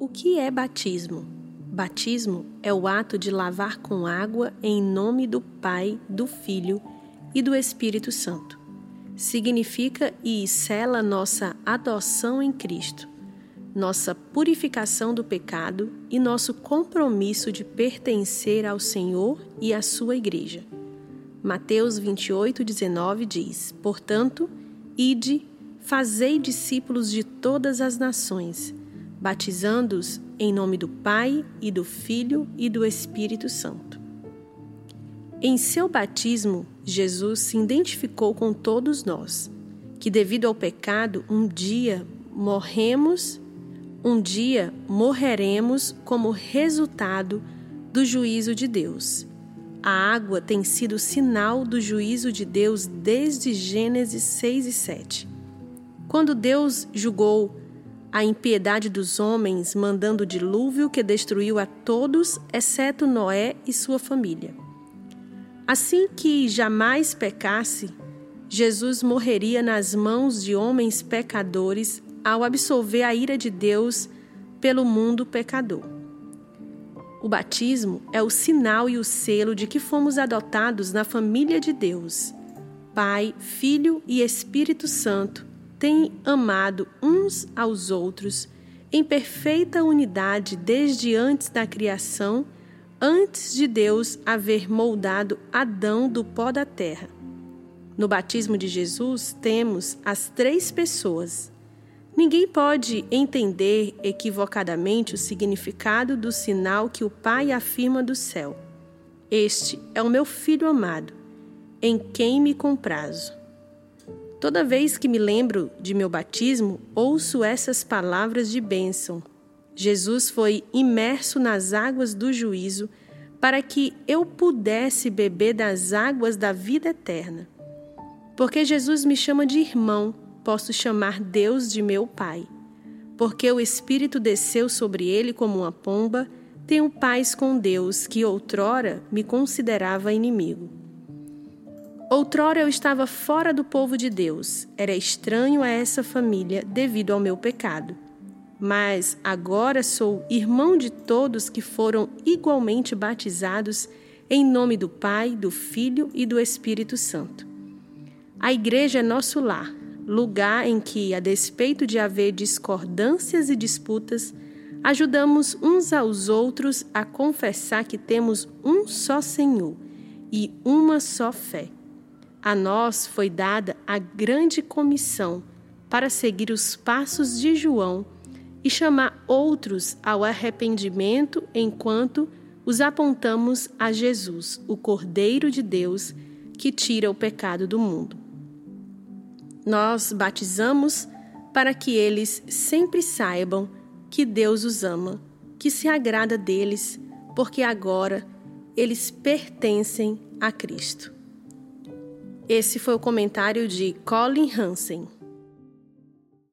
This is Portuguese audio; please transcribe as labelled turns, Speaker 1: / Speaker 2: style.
Speaker 1: O que é batismo? Batismo é o ato de lavar com água em nome do Pai, do Filho e do Espírito Santo. Significa e sela nossa adoção em Cristo, nossa purificação do pecado e nosso compromisso de pertencer ao Senhor e à sua Igreja. Mateus 28, 19 diz: Portanto, ide, fazei discípulos de todas as nações batizando-os em nome do Pai e do Filho e do Espírito Santo. Em seu batismo, Jesus se identificou com todos nós, que devido ao pecado, um dia morremos, um dia morreremos como resultado do juízo de Deus. A água tem sido sinal do juízo de Deus desde Gênesis 6 e 7. Quando Deus julgou a impiedade dos homens, mandando o dilúvio que destruiu a todos, exceto Noé e sua família. Assim que jamais pecasse, Jesus morreria nas mãos de homens pecadores ao absolver a ira de Deus pelo mundo pecador. O batismo é o sinal e o selo de que fomos adotados na família de Deus. Pai, Filho e Espírito Santo têm amado uns aos outros em perfeita unidade desde antes da criação, antes de Deus haver moldado Adão do pó da terra. No batismo de Jesus, temos as três pessoas. Ninguém pode entender equivocadamente o significado do sinal que o Pai afirma do céu. Este é o meu filho amado, em quem me comprazo. Toda vez que me lembro de meu batismo, ouço essas palavras de bênção. Jesus foi imerso nas águas do juízo para que eu pudesse beber das águas da vida eterna. Porque Jesus me chama de irmão, posso chamar Deus de meu Pai. Porque o Espírito desceu sobre ele como uma pomba, tenho paz com Deus, que outrora me considerava inimigo. Outrora eu estava fora do povo de Deus, era estranho a essa família devido ao meu pecado. Mas agora sou irmão de todos que foram igualmente batizados em nome do Pai, do Filho e do Espírito Santo. A igreja é nosso lar, lugar em que, a despeito de haver discordâncias e disputas, ajudamos uns aos outros a confessar que temos um só Senhor e uma só fé. A nós foi dada a grande comissão para seguir os passos de João e chamar outros ao arrependimento enquanto os apontamos a Jesus, o Cordeiro de Deus que tira o pecado do mundo. Nós batizamos para que eles sempre saibam que Deus os ama, que se agrada deles, porque agora eles pertencem a Cristo. Esse foi o comentário de Colin Hansen.